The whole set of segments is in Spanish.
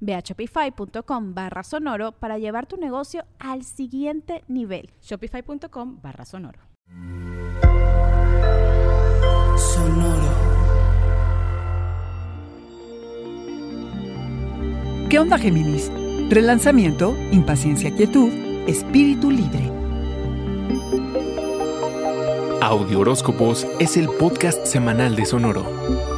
Ve a shopify.com barra sonoro para llevar tu negocio al siguiente nivel. Shopify.com barra sonoro. Sonoro. ¿Qué onda, Géminis? Relanzamiento, impaciencia, quietud, espíritu libre. Audio Horóscopos es el podcast semanal de Sonoro.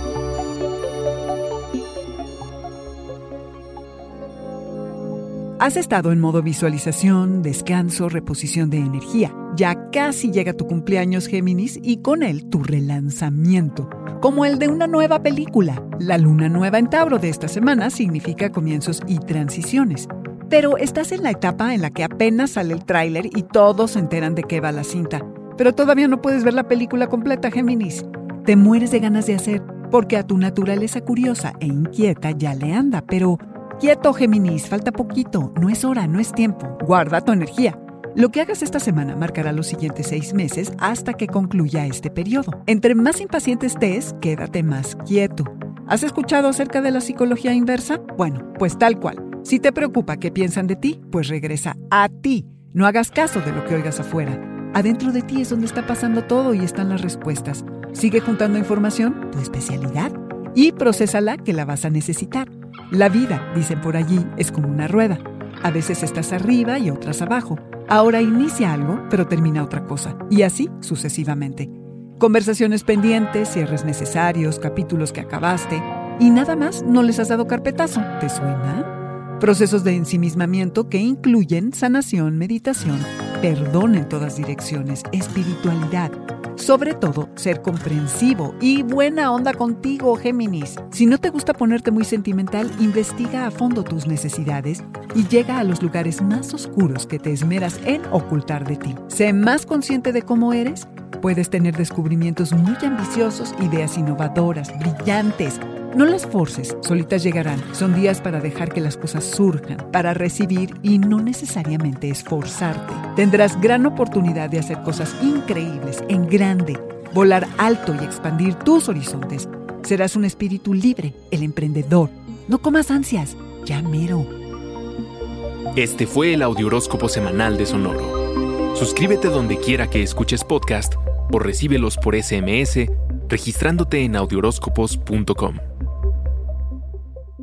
Has estado en modo visualización, descanso, reposición de energía. Ya casi llega tu cumpleaños Géminis y con él tu relanzamiento, como el de una nueva película. La luna nueva en Tauro de esta semana significa comienzos y transiciones. Pero estás en la etapa en la que apenas sale el tráiler y todos se enteran de qué va la cinta. Pero todavía no puedes ver la película completa, Géminis. Te mueres de ganas de hacer, porque a tu naturaleza curiosa e inquieta ya le anda, pero Quieto, Géminis, falta poquito, no es hora, no es tiempo. Guarda tu energía. Lo que hagas esta semana marcará los siguientes seis meses hasta que concluya este periodo. Entre más impaciente estés, quédate más quieto. ¿Has escuchado acerca de la psicología inversa? Bueno, pues tal cual. Si te preocupa qué piensan de ti, pues regresa a ti. No hagas caso de lo que oigas afuera. Adentro de ti es donde está pasando todo y están las respuestas. Sigue juntando información, tu especialidad, y procésala que la vas a necesitar. La vida, dicen por allí, es como una rueda. A veces estás arriba y otras abajo. Ahora inicia algo, pero termina otra cosa. Y así sucesivamente. Conversaciones pendientes, cierres necesarios, capítulos que acabaste. Y nada más no les has dado carpetazo. ¿Te suena? Procesos de ensimismamiento que incluyen sanación, meditación, perdón en todas direcciones, espiritualidad, sobre todo, ser comprensivo y buena onda contigo, Géminis. Si no te gusta ponerte muy sentimental, investiga a fondo tus necesidades y llega a los lugares más oscuros que te esmeras en ocultar de ti. Sé más consciente de cómo eres. Puedes tener descubrimientos muy ambiciosos, ideas innovadoras, brillantes, no las forces, solitas llegarán. Son días para dejar que las cosas surjan, para recibir y no necesariamente esforzarte. Tendrás gran oportunidad de hacer cosas increíbles, en grande, volar alto y expandir tus horizontes. Serás un espíritu libre, el emprendedor. No comas ansias, ya mero. Este fue el Audioróscopo Semanal de Sonoro. Suscríbete donde quiera que escuches podcast o recíbelos por SMS registrándote en audioróscopos.com.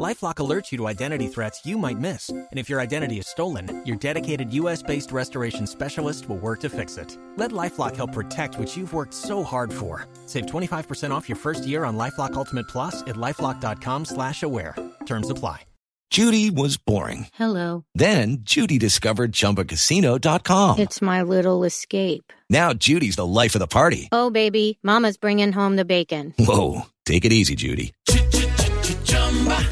LifeLock alerts you to identity threats you might miss, and if your identity is stolen, your dedicated U.S.-based restoration specialist will work to fix it. Let LifeLock help protect what you've worked so hard for. Save 25% off your first year on LifeLock Ultimate Plus at lifeLock.com/slash-aware. Terms apply. Judy was boring. Hello. Then Judy discovered ChumbaCasino.com. It's my little escape. Now Judy's the life of the party. Oh, baby, Mama's bringing home the bacon. Whoa, take it easy, Judy.